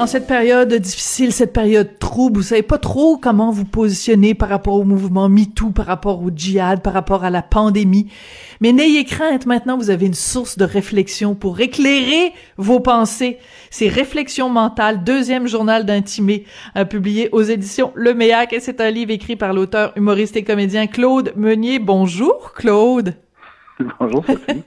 En cette période difficile, cette période trouble, vous savez pas trop comment vous positionner par rapport au mouvement MeToo, par rapport au djihad, par rapport à la pandémie. Mais n'ayez crainte, maintenant vous avez une source de réflexion pour éclairer vos pensées. C'est Réflexion mentale, deuxième journal d'intimé, publié aux éditions Le Méac, et c'est un livre écrit par l'auteur, humoriste et comédien Claude Meunier. Bonjour Claude. Bonjour Sophie.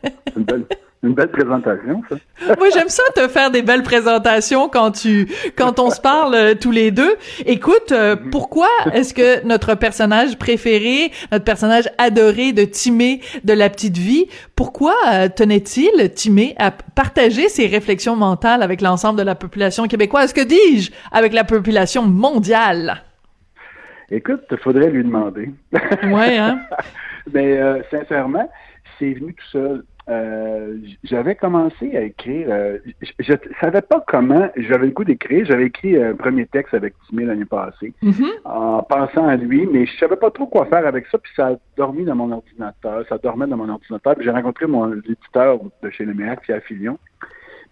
Une belle présentation, ça. Moi, j'aime ça te faire des belles présentations quand tu, quand on se parle euh, tous les deux. Écoute, euh, pourquoi est-ce que notre personnage préféré, notre personnage adoré de Timé de la petite vie, pourquoi euh, tenait-il Timé à partager ses réflexions mentales avec l'ensemble de la population québécoise? Que dis-je? Avec la population mondiale? Écoute, faudrait lui demander. Ouais, hein? Mais euh, sincèrement, c'est venu tout seul. Euh, j'avais commencé à écrire. euh, je, je savais pas comment. J'avais le goût d'écrire. J'avais écrit un premier texte avec Timé l'année passée, Mhm. en pensant à lui, mais je savais pas trop quoi faire avec ça. Puis ça a dormi dans mon ordinateur. Ça dormait dans mon ordinateur. Puis j'ai rencontré mon éditeur de chez Le Méac, Pierre Filion.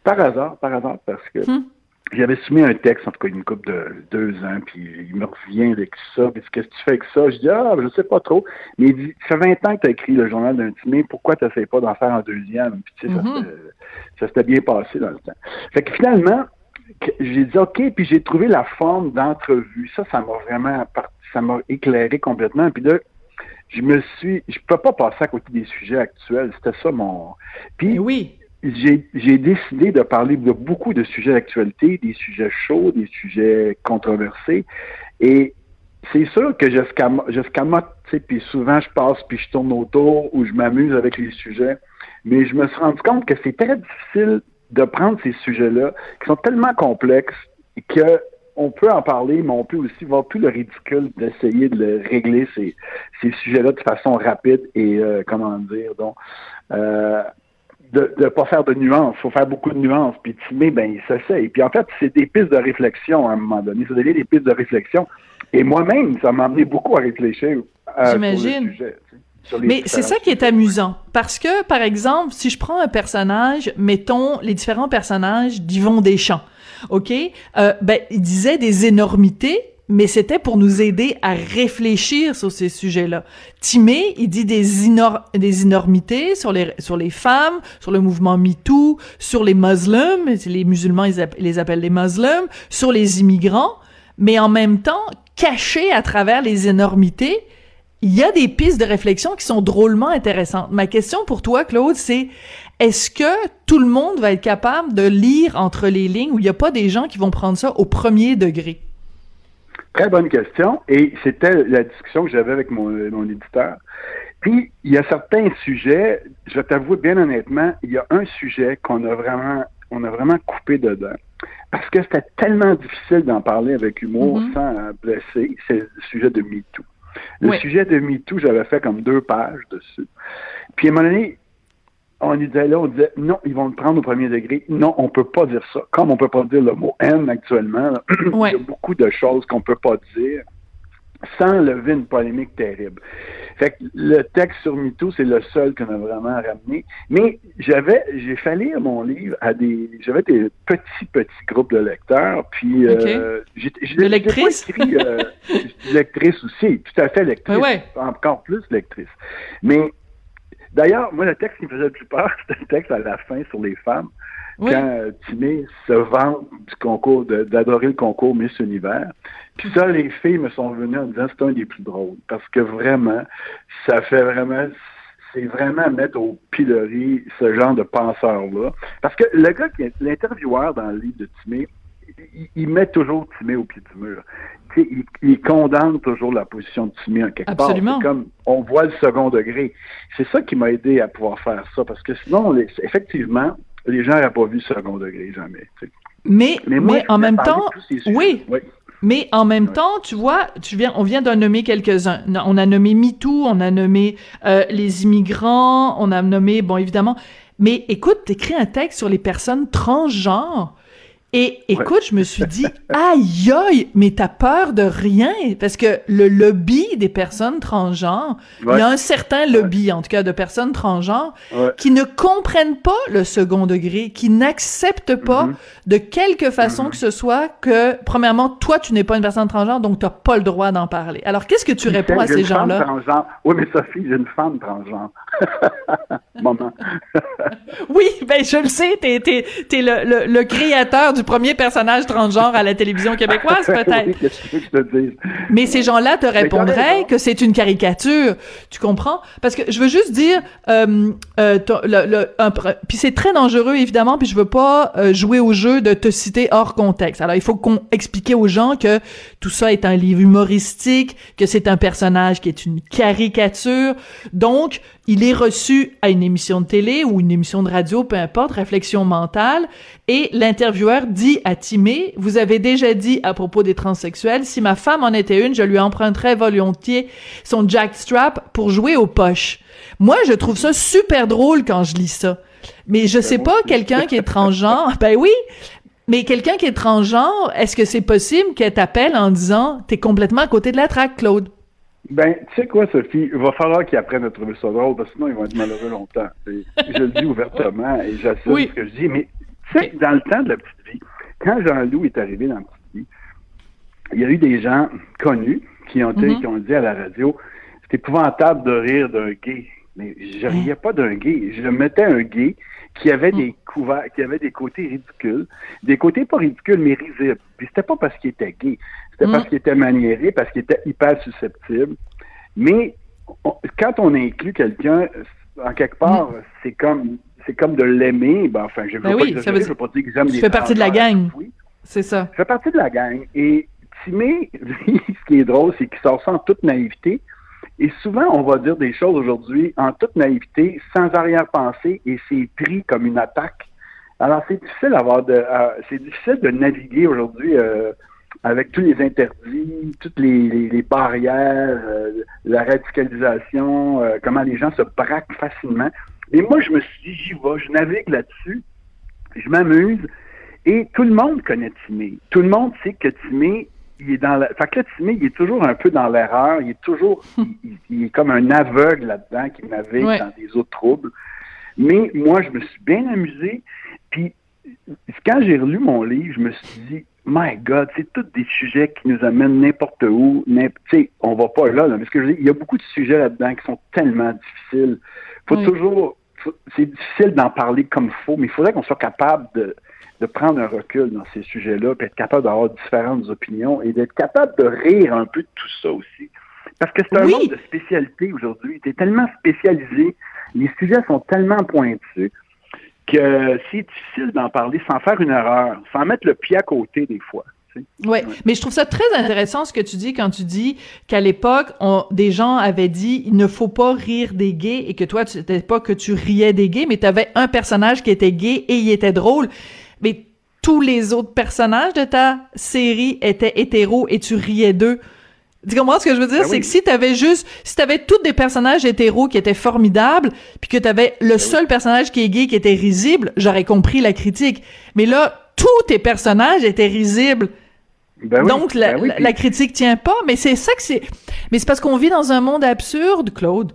Par hasard, par hasard, parce que Hmm. J'avais soumis un texte, en tout cas une couple de deux ans, puis il me revient avec ça. Puis qu'est-ce que tu fais avec ça? Je dis, ah, je sais pas trop. Mais il dit, ça fait 20 ans que tu as écrit le journal d'intimé, pourquoi tu n'essayes pas d'en faire un deuxième? Puis tu sais, ça Mhm. s'était- ça s'était bien passé dans le temps. Fait que finalement, j'ai dit, OK, puis j'ai trouvé la forme d'entrevue. Ça, ça m'a vraiment, ça m'a éclairé complètement. Puis là, je me suis, je peux pas passer à côté des sujets actuels. C'était ça mon. Puis oui. J'ai décidé de parler de beaucoup de sujets d'actualité, des sujets chauds, des sujets controversés. Et c'est sûr que je scam- je scamote, tu sais, puis souvent je passe puis je tourne autour ou je m'amuse avec les sujets. Mais je me suis rendu compte que c'est très difficile de prendre ces sujets-là, qui sont tellement complexes que on peut en parler, mais on peut aussi voir tout le ridicule d'essayer de le régler ces, ces sujets-là de façon rapide et euh, comment dire donc euh, de ne pas faire de nuances. Il faut faire beaucoup de nuances. Puis Timé, ben, il s'essaye. Puis en fait, c'est des pistes de réflexion à un moment donné. Ça devient des pistes de réflexion. Et moi-même, ça m'a amené beaucoup à réfléchir euh, sur le J'imagine. sujet. tu sais, Mais c'est ça qui est amusant. Parce que, par exemple, si je prends un personnage, mettons les différents personnages d'Yvon Deschamps, OK? Euh, ben, il disait des énormités, mais c'était pour nous aider à réfléchir sur ces sujets-là. Timé, il dit des, inor- des énormités sur les, sur les femmes, sur le mouvement MeToo, sur les musulmans, les musulmans, ils les appellent les musulmans, sur les immigrants, mais en même temps, caché à travers les énormités, il y a des pistes de réflexion qui sont drôlement intéressantes. Ma question pour toi, Claude, c'est est-ce que tout le monde va être capable de lire entre les lignes ou il n'y a pas des gens qui vont prendre ça au premier degré? Très bonne question. Et c'était la discussion que j'avais avec mon, mon éditeur. Puis, il y a certains sujets, je vais t'avouer bien honnêtement, il y a un sujet qu'on a vraiment, on a vraiment coupé dedans. Parce que c'était tellement difficile d'en parler avec humour Mhm. sans blesser. C'est le sujet de MeToo. Le Oui. sujet de MeToo, j'avais fait comme deux pages dessus. Puis à un moment donné, on disait là, on disait non, ils vont le prendre au premier degré. Non, on peut pas dire ça. Comme on peut pas dire le mot haine actuellement, là, Ouais. il y a beaucoup de choses qu'on peut pas dire sans lever une polémique terrible. Fait que le texte sur MeToo, c'est le seul qu'on a vraiment ramené. Mais j'avais, j'ai fait lire mon livre à des, j'avais des petits, petits groupes de lecteurs, puis euh, j'ai, De lectrices? écrit, euh, lectrice aussi, tout à fait lectrice, ouais. encore plus lectrice. Mais d'ailleurs, moi, le texte qui me faisait le plus peur, c'était le texte à la fin sur les femmes Oui. quand euh, Timé se vante du concours, d'adorer le concours Miss Univers. Puis ça, les filles me sont venues en disant c'est un des plus drôles. Parce que vraiment, ça fait vraiment, c'est vraiment mettre au pilori ce genre de penseur-là. Parce que le gars, qui est l'intervieweur dans le livre de Timé, il, il met toujours Timé au pied du mur. Tu sais, il, il condamne toujours la position de Timé en quelque Absolument. part. C'est comme on voit le second degré. C'est ça qui m'a aidé à pouvoir faire ça, parce que sinon, les- effectivement, les gens n'auraient pas vu le second degré jamais. Mais, mais, moi, en même temps, oui, Oui. Mais en même temps, tu vois, tu viens, on vient d'en nommer quelques-uns. On a nommé MeToo, on a nommé euh, les immigrants, on a nommé, bon, évidemment. Mais écoute, t'écris un texte sur les personnes transgenres. Et écoute, je me suis dit, aïe aïe, mais t'as peur de rien, parce que le lobby des personnes transgenres, il y a un certain lobby, en tout cas, de personnes transgenres, qui ne comprennent pas le second degré, qui n'acceptent pas Mhm. de quelque façon que ce soit que, premièrement, toi, tu n'es pas une personne transgenre, donc tu n'as pas le droit d'en parler. Alors, qu'est-ce que tu réponds à ces gens-là? Oui, mais Sophie, j'ai une femme transgenre. Moment. Oui, ben je le sais, t'es es, le, le, le créateur du premier personnage transgenre à la télévision québécoise, peut-être. Oui, Qu'est-ce que tu veux que je te dise? Mais ces gens-là te répondraient que c'est une caricature. Tu comprends? Parce que je veux juste dire, euh, euh, ton- le, le- un pr- puis c'est très dangereux évidemment. Puis je veux pas euh, jouer au jeu de te citer hors contexte. Alors il faut qu'on expliquer aux gens que tout ça est un livre humoristique, que c'est un personnage qui est une caricature. Donc il est reçu à une émission de télé ou une émission de radio, peu importe, réflexion mentale, et l'intervieweur dit à Timé, vous avez déjà dit à propos des transsexuels, si ma femme en était une, je lui emprunterais volontiers son jackstrap pour jouer aux poches. Moi, je trouve ça super drôle quand je lis ça. Mais je sais pas, quelqu'un qui est transgenre, ben oui, mais quelqu'un qui est transgenre, est-ce que c'est possible qu'elle t'appelle en disant, t'es complètement à côté de la traque, Claude? Ben, tu sais quoi, Sophie? Il va falloir qu'ils apprennent à trouver ça drôle, parce que sinon, ils vont être malheureux longtemps. Et je le dis ouvertement et j'assume Oui. ce que je dis. Mais, tu sais, dans le temps de la petite vie, quand Jean-Loup est arrivé dans la petite vie, il y a eu des gens connus qui ont, Mhm. qui ont dit à la radio c'est épouvantable de rire d'un gay. Mais je riais pas d'un gay. Je mettais un gay qui avait des couverts, qui avait des côtés ridicules, des côtés pas ridicules, mais risibles. Puis c'était pas parce qu'il était gay. C'était parce qu'il était maniéré, parce qu'il était hyper susceptible. Mais on- quand on inclut quelqu'un, en quelque part, c'est comme c'est comme de l'aimer. Ben, enfin, je veux Ben pas oui, ça exagérer, veut dire- je veux pas dire que j'aime tu les fais partie de la gang. Oui, C'est ça. je fais partie de la gang. Et Timé, ce qui est drôle, c'est qu'il sort ça en toute naïveté. Et souvent, on va dire des choses aujourd'hui en toute naïveté, sans arrière-pensée, et c'est pris comme une attaque. Alors, c'est difficile d'avoir de, euh, c'est difficile de naviguer aujourd'hui euh, avec tous les interdits, toutes les, barrières, euh, la radicalisation, comment les gens se braquent facilement. Et moi, je me suis dit, j'y vais, je navigue là-dessus, je m'amuse, et tout le monde connaît Timé. Tout le monde sait que Timé, il est dans la... Fait que là, Timé, il est toujours un peu dans l'erreur. Il est toujours... il, est comme un aveugle là-dedans qui navigue Ouais. dans des eaux troubles. Mais moi, je me suis bien amusé. Puis, quand j'ai relu mon livre, je me suis dit, my God, c'est tous des sujets qui nous amènent n'importe où. sais, on va pas là, là. Mais ce que je dis, il y a beaucoup de sujets là-dedans qui sont tellement difficiles. Faut Oui. toujours... C'est difficile d'en parler comme il faut, mais il faudrait qu'on soit capable de de prendre un recul dans ces sujets-là, puis être capable d'avoir différentes opinions et d'être capable de rire un peu de tout ça aussi. Parce que c'est un Oui. monde de spécialité aujourd'hui. Tu es tellement spécialisé, les sujets sont tellement pointus que c'est difficile d'en parler sans faire une erreur, sans mettre le pied à côté des fois. Ouais, mais je trouve ça très intéressant ce que tu dis quand tu dis qu'à l'époque, des gens avaient dit il ne faut pas rire des gays et que toi, tu n'étais pas que tu riais des gays, mais tu avais un personnage qui était gay et il était drôle. Mais tous les autres personnages de ta série étaient hétéros et tu riais d'eux. Tu comprends ce que je veux dire? Ben c'est oui. que si t'avais juste, si t'avais tous des personnages hétéros qui étaient formidables, puis que t'avais Ben le seul personnage qui est gay qui était risible, j'aurais compris la critique. Mais là, tous tes personnages étaient risibles. Ben Donc, la, ben oui, la- puis- la critique tient pas, mais c'est ça que c'est. Mais c'est parce qu'on vit dans un monde absurde, Claude.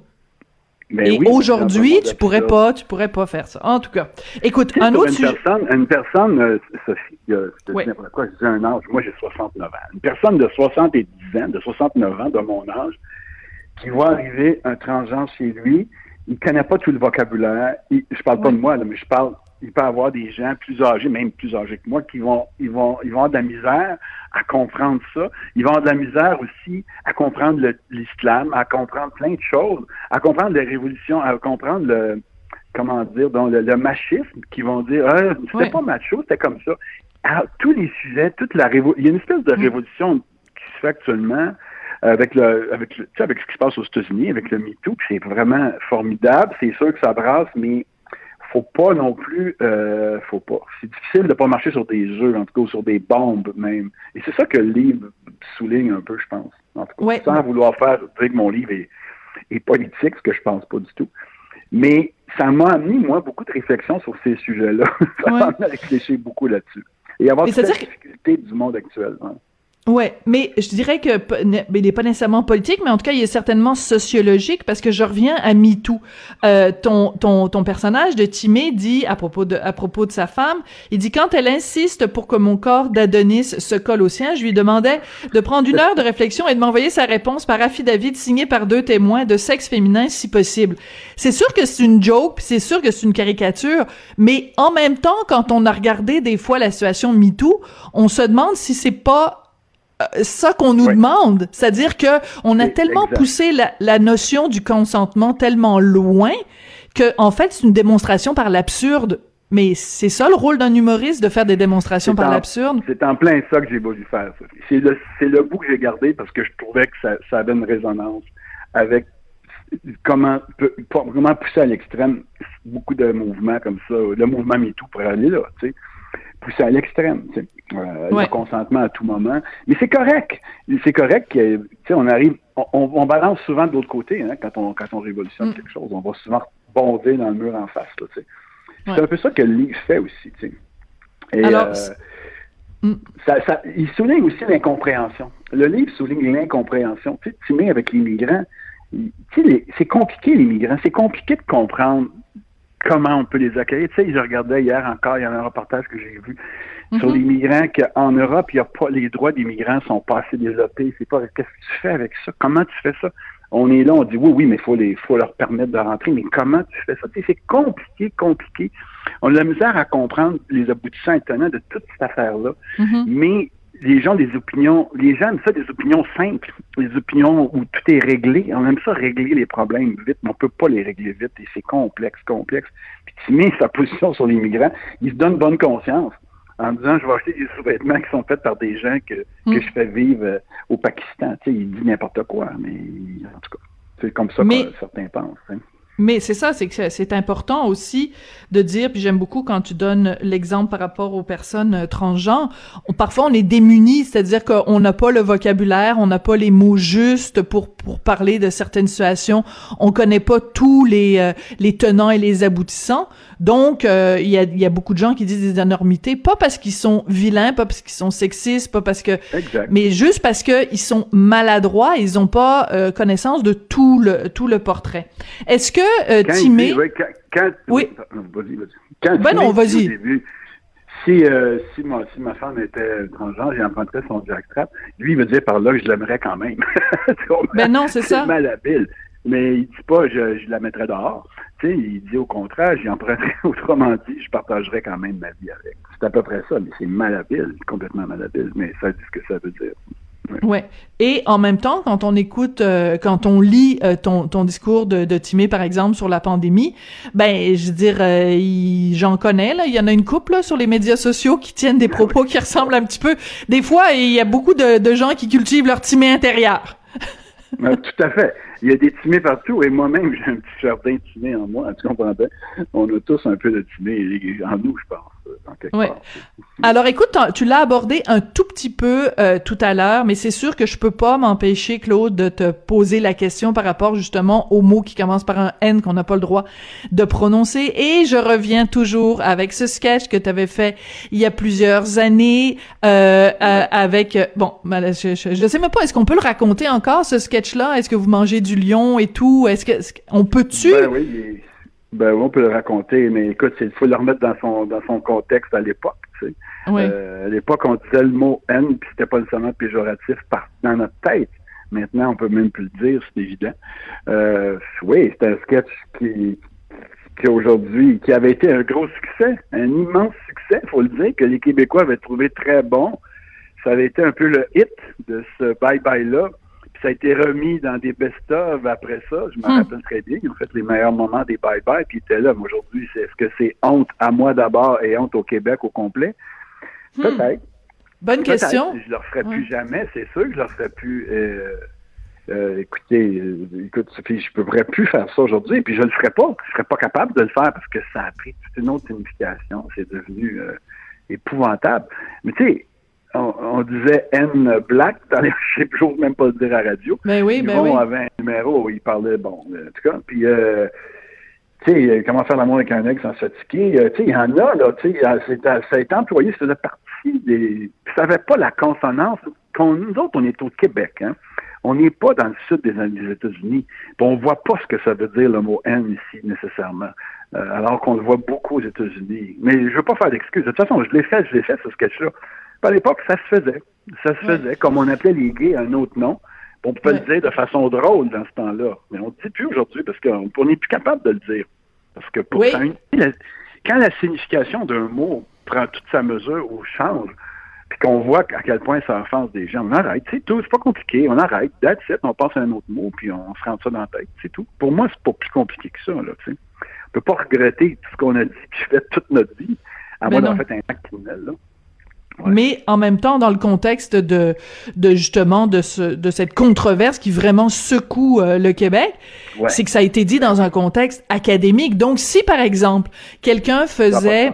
Ben Et oui, aujourd'hui, tu pourrais pas, tu pourrais pas faire ça. En tout cas, écoute, un autre une sujet. personne, une personne, euh, Sophie, euh, je te Oui. dis n'importe quoi, je dis un âge, moi j'ai 69 ans. Une personne de 70 ans, de 69 ans de mon âge, qui voit arriver un transgenre chez lui, il connaît pas tout le vocabulaire. Il- je parle pas de moi, là, mais je parle, il peut avoir des gens plus âgés, même plus âgés que moi, qui vont, ils vont, ils vont avoir de la misère à comprendre ça. Ils vont avoir de la misère aussi à comprendre l'islam, à comprendre plein de choses, à comprendre les révolutions, à comprendre le, comment dire, donc le, le machisme, qui vont dire, ah, c'était Oui. pas macho, c'était comme ça. tous les sujets, toute la révolution, il y a une espèce de Mm. révolution qui se fait actuellement avec le, avec le, tu sais, avec ce qui se passe aux États-Unis, avec le MeToo, c'est vraiment formidable. C'est sûr que ça brasse, mais faut pas non plus, euh, faut pas. C'est difficile de pas marcher sur des œufs, en tout cas, ou sur des bombes même. Et c'est ça que le livre souligne un peu, je pense. En tout cas, Ouais. sans vouloir faire dire que mon livre est, est politique, ce que je pense pas du tout. Mais ça m'a amené, moi, beaucoup de réflexions sur ces sujets-là. ça Ouais. m'a amené à réfléchir beaucoup là-dessus. Et avoir toute la que- difficulté du monde actuel. hein. Ouais, mais je dirais que il n'est pas nécessairement politique, mais en tout cas, il est certainement sociologique parce que je reviens à MeToo. Euh, ton, ton, ton personnage de Timé dit à propos de, à propos de sa femme, il dit quand elle insiste pour que mon corps d'Adonis se colle au sien, je lui demandais de prendre une heure de réflexion et de m'envoyer sa réponse par affidavit signé par deux témoins de sexe féminin si possible. C'est sûr que c'est une joke, c'est sûr que c'est une caricature, mais en même temps, quand on a regardé des fois la situation MeToo, on se demande si c'est pas ça qu'on nous demande, c'est-à-dire que on a tellement exact. poussé la, la notion du consentement tellement loin que en fait c'est une démonstration par l'absurde. Mais c'est ça le rôle d'un humoriste de faire des démonstrations par l'absurde? C'est en plein ça que j'ai voulu faire. C'est le, c'est le bout que j'ai gardé parce que je trouvais que ça, ça avait une résonance avec comment pousser à l'extrême beaucoup de mouvements comme ça. Le mouvement MeToo pour aller là, tu sais. Pousser à l'extrême. Euh, Ouais. Le consentement à tout moment. Mais c'est correct. C'est correct que, on arrive, on, balance souvent de l'autre côté, hein, quand on, quand on révolutionne Mm. quelque chose. On va souvent bondir dans le mur en face. Ouais. C'est un peu ça que le livre fait aussi. Et, Alors, euh, Mm. ça, ça- il souligne aussi l'incompréhension. Le livre souligne l'incompréhension. Tu sais, avec les migrants, c'est compliqué les migrants. C'est compliqué de comprendre comment on peut les accueillir. Tu sais, je regardais hier encore, il y en a un reportage que j'ai vu sur Mhm. les migrants qu'en Europe, il y a pas les droits des migrants sont pas assez développés. C'est pas qu'est-ce que tu fais avec ça? Comment tu fais ça? On est là, on dit oui, oui, mais il faut les, faut leur permettre de rentrer. Mais comment tu fais ça? Tu sais, C'est compliqué, compliqué. On a de la misère à comprendre les aboutissants étonnants de toute cette affaire-là. Mhm. Mais les gens des opinions, les gens aiment ça des opinions simples, des opinions où tout est réglé. On aime ça régler les problèmes vite, mais on peut pas les régler vite et c'est complexe, complexe. Puis Timmy, sa position sur les migrants, il se donne bonne conscience en disant je vais acheter des sous-vêtements qui sont faits par des gens que, que Mm. je fais vivre euh, au Pakistan. Tu sais, il dit n'importe quoi, mais en tout cas, c'est comme ça Mais- que certains pensent. hein. Mais c'est ça, c'est que c'est- important aussi de dire, puis j'aime beaucoup quand tu donnes l'exemple par rapport aux personnes euh, transgenres, parfois on est démunis, c'est-à-dire qu'on n'a pas le vocabulaire, on n'a pas les mots justes pour pour parler de certaines situations, on connaît pas tous les euh, les tenants et les aboutissants. Donc euh, il y a il y a beaucoup de gens qui disent des énormités, pas parce qu'ils sont vilains, pas parce qu'ils sont sexistes, pas parce que Exact. mais juste parce que ils sont maladroits, ils ont pas euh, connaissance de tout le tout le portrait. Est-ce que euh, Timé, ouais, quand, quand- Oui. Quand Ben non, vas-y. Si, euh, si, ma, si ma femme était transgenre, j'emprunterais son jackstrap. Lui, il veut dire par là que je l'aimerais quand même. Ben non, c'est ça. malhabile. Mais il dit pas je, je la mettrais dehors. Tu sais, il dit au contraire, j'y emprunterais. Autrement dit, je partagerais quand même ma vie avec. C'est à peu près ça, mais c'est malhabile, complètement malhabile. Mais ça dit ce que ça veut dire. Ouais. Et en même temps, quand on écoute, euh, quand on lit euh, ton, ton discours de, de Timé, par exemple, sur la pandémie, ben, je veux dire, euh, j'en connais, là. Il y en a une couple, là, sur les médias sociaux qui tiennent des propos qui ressemblent un petit peu. Des fois, il y a beaucoup de, de gens qui cultivent leur Timé intérieur. Euh, tout à fait. Il y a des timés partout et moi-même, j'ai un petit jardin timé en moi. Tu comprends bien? On a tous un peu de timé en nous, je pense, Ouais. part. Alors écoute, tu l'as abordé un tout petit peu euh, tout à l'heure, mais c'est sûr que je peux pas m'empêcher, Claude, de te poser la question par rapport justement aux mots qui commencent par un N qu'on n'a pas le droit de prononcer. Et je reviens toujours avec ce sketch que tu avais fait il y a plusieurs années euh, euh, avec... bon, ben, je, je, je sais même pas, est-ce qu'on peut le raconter encore, ce sketch-là? Est-ce que vous mangez du lion et tout? Est-ce que... qu'on peut-tu... Ben oui, ben oui, on peut le raconter, mais écoute, il faut le remettre dans son dans son contexte à l'époque. Tu sais. Oui. Euh, à l'époque, on disait le mot haine, puis c'était pas nécessairement péjoratif par, dans notre tête. Maintenant, on peut même plus le dire, c'est évident. Euh, oui, c'est un sketch qui, qui aujourd'hui, qui avait été un gros succès, un immense succès, faut le dire, que les Québécois avaient trouvé très bon. Ça avait été un peu le hit de ce bye-bye-là. Ça a été remis dans des best-of après ça. Je me Hmm. rappelle très bien. Ils ont fait les meilleurs moments des bye-bye. Puis ils étaient là. Mais aujourd'hui, c'est, est-ce que c'est honte à moi d'abord et honte au Québec au complet? Hmm. Peut-être. Bonne Peut-être. question. Je le referai Ouais. plus jamais, c'est sûr que je le referai plus. Euh, euh, écoutez, euh, écoute, Sophie, je ne pourrais plus faire ça aujourd'hui, puis je le ferai pas. Je serais pas capable de le faire parce que ça a pris toute une autre signification. C'est devenu épouvantable. Mais tu sais, on, on disait N Black dans les, je sais j'ose même pas le dire à la radio. Ben oui, ben Yvon oui. avait un numéro où il parlait, bon, en tout cas, puis, euh, tu sais, euh, comment faire l'amour avec un ex sans se fatiguer, euh, tu sais, il y en a, là, tu sais, ça a été employé, ça faisait partie des... Ça n'avait pas la consonance. Qu'on, nous autres, on est au Québec, hein. On n'est pas dans le sud des, des États-Unis. On voit pas ce que ça veut dire le mot N ici, nécessairement. Euh, alors qu'on le voit beaucoup aux États-Unis. Mais je veux pas faire d'excuses. De toute façon, je l'ai fait, je l'ai fait, ce sketch-là. Puis à l'époque, ça se faisait. Ça se faisait. Comme on appelait les gays un autre nom. On Ouais. le dire de façon drôle dans ce temps-là. Mais on ne le dit plus aujourd'hui parce qu'on on n'est plus capable de le dire. Parce que pour Oui. ça, la- quand la signification d'un mot prend toute sa mesure ou change, puis qu'on voit à quel point ça offense des gens, on arrête, c'est tout, c'est pas compliqué, on arrête, that's it, on passe à un autre mot, puis on se rentre ça dans la tête, c'est tout. Pour moi, c'est pas plus compliqué que ça, là. On peut pas regretter tout ce qu'on a dit puis fait toute notre vie, à Ben moins d'avoir fait un acte criminel, là. Ouais. Mais en même temps, dans le contexte de, de justement de, ce, de cette controverse qui vraiment secoue euh, le Québec, Ouais. c'est que ça a été dit dans un contexte académique. Donc, si par exemple quelqu'un faisait.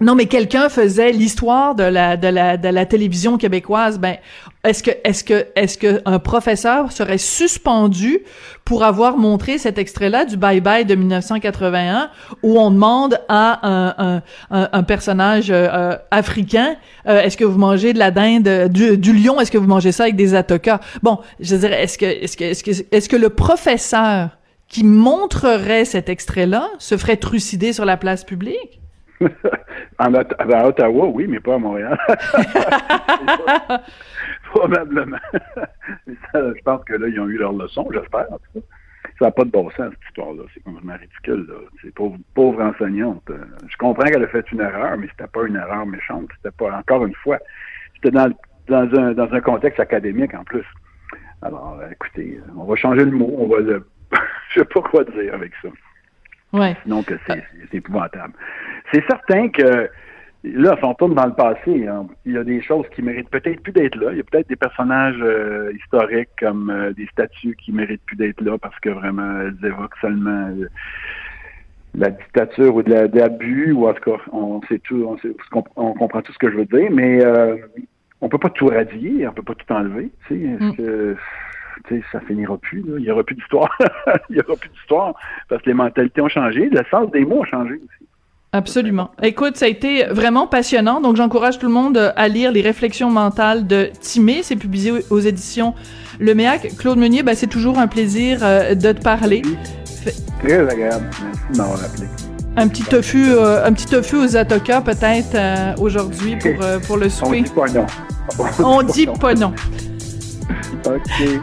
Non, mais quelqu'un faisait l'histoire de la de la de la télévision québécoise. Ben, est-ce que est-ce que est-ce que un professeur serait suspendu pour avoir montré cet extrait-là du Bye Bye de 1981 où on demande à un un, personnage euh, euh, africain euh, est-ce que vous mangez de la dinde du, du lion est-ce que vous mangez ça avec des atokas? Bon, je dirais est-ce que est-ce que est-ce que est-ce que le professeur qui montrerait cet extrait-là se ferait trucider sur la place publique? en Ot- à Ottawa, oui, mais pas à Montréal. Probablement. Ça, je pense que là, ils ont eu leur leçon, j'espère. Ça n'a pas de bon sens, cette histoire-là. C'est complètement ridicule. Là. C'est pauvre, pauvre enseignante. Euh, Je comprends qu'elle a fait une erreur, mais c'était pas une erreur méchante. C'était pas, encore une fois, c'était dans, dans, un, dans un contexte académique en plus. Alors, euh, écoutez, euh, on va changer le mot. On va le. Je sais pas quoi dire avec ça. Ouais. Sinon que c'est épouvantable. C'est certain que là, si on tourne dans le passé, hein, il y a des choses qui méritent peut-être plus d'être là. Il y a peut-être des personnages euh, historiques comme euh, des statues qui méritent plus d'être là parce que vraiment elles évoquent seulement euh, la dictature ou de la- de l'abus ou en tout cas on sait tout, on, sait, on, on comprend tout ce que je veux dire, mais on peut pas tout radier, on peut pas tout enlever. Tu sais, Mm. ça finira plus. Là. Il y aura plus d'histoire. il y aura plus d'histoire parce que les mentalités ont changé, le sens des mots a changé aussi. Absolument. Écoute, ça a été vraiment passionnant. Donc, j'encourage tout le monde euh, à lire les réflexions mentales de Timé. C'est publié aux éditions Le Méac. Claude Meunier, ben, c'est toujours un plaisir euh, de te parler. Très agréable. Merci de m'avoir appelé. Un petit tofu, euh, un petit tofu aux atokas peut-être euh, aujourd'hui pour, pour le On souper. dit pas non. On dit pas non. OK.